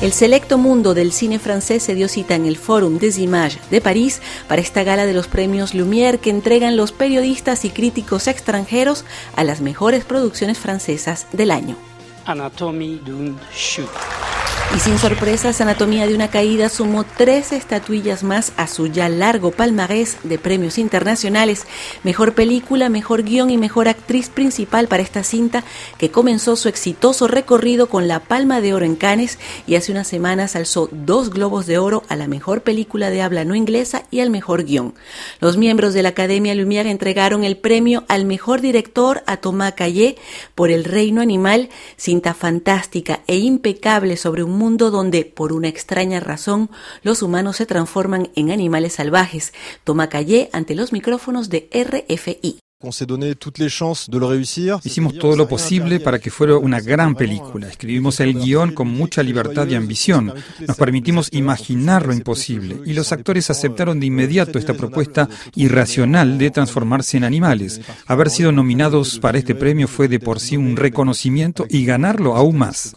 El selecto mundo del cine francés se dio cita en el Forum des Images de París para esta gala de los premios Lumière que entregan los periodistas y críticos extranjeros a las mejores producciones francesas del año. Chute. Y sin sorpresas, Anatomía de una caída sumó tres estatuillas más a su ya largo palmarés de premios internacionales. Mejor película, mejor guion y mejor actriz principal para esta cinta que comenzó su exitoso recorrido con la Palma de Oro en Cannes y hace unas semanas alzó dos globos de oro a la mejor película de habla no inglesa y al mejor guion. Los miembros de la Academia Lumière entregaron el premio al mejor director a Thomas Caillé por El Reino Animal, cinta fantástica e impecable sobre un mundo donde, por una extraña razón, los humanos se transforman en animales salvajes. Toma Calle ante los micrófonos de RFI. Hicimos todo lo posible para que fuera una gran película. Escribimos el guion con mucha libertad y ambición. Nos permitimos imaginar lo imposible y los actores aceptaron de inmediato esta propuesta irracional de transformarse en animales. Haber sido nominados para este premio fue de por sí un reconocimiento y ganarlo aún más.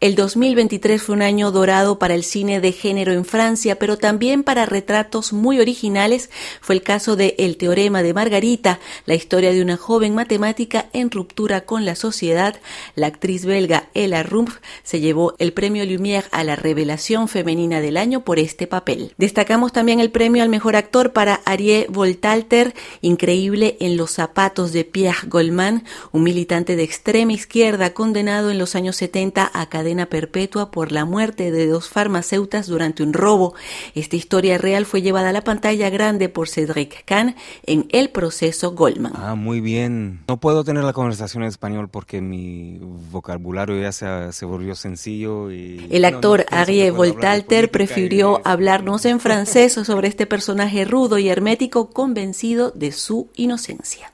El 2023 fue un año dorado para el cine de género en Francia, pero también para retratos muy originales. Fue el caso de el teorema de Margarita, la historia de una joven matemática en ruptura con la sociedad, la actriz belga Ella Rumpf se llevó el premio Lumière a la revelación femenina del año por este papel. Destacamos también el premio al mejor actor para Ariel Voltalter, increíble en los zapatos de Pierre Goldman, un militante de extrema izquierda condenado en los años 70 a cadena perpetua por la muerte de dos farmacéutas durante un robo. Esta historia real fue llevada a la pantalla grande por Cedric Kahn en el proceso Goldman. Ah, muy bien. No puedo tener la conversación en español porque mi vocabulario ya se, volvió sencillo. Y el actor no, Ariel Voltalter prefirió hablarnos en francés sobre este personaje rudo y hermético convencido de su inocencia.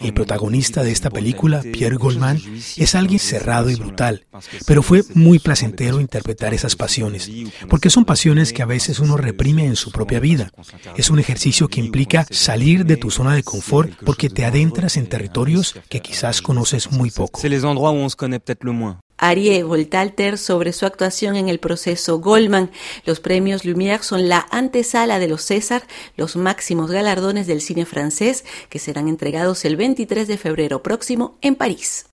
El protagonista de esta película, Pierre Goldman, es alguien cerrado y brutal, pero fue muy placentero interpretar esas pasiones, porque son pasiones que a veces uno reprime en su propia vida. Es un ejercicio que implica salir de tu zona de confort porque te adentras en territorios que quizás conoces muy poco. Ariel Voltalter sobre su actuación en el proceso Goldman. Los premios Lumière son la antesala de los César, los máximos galardones del cine francés, que serán entregados el 23 de febrero próximo en París.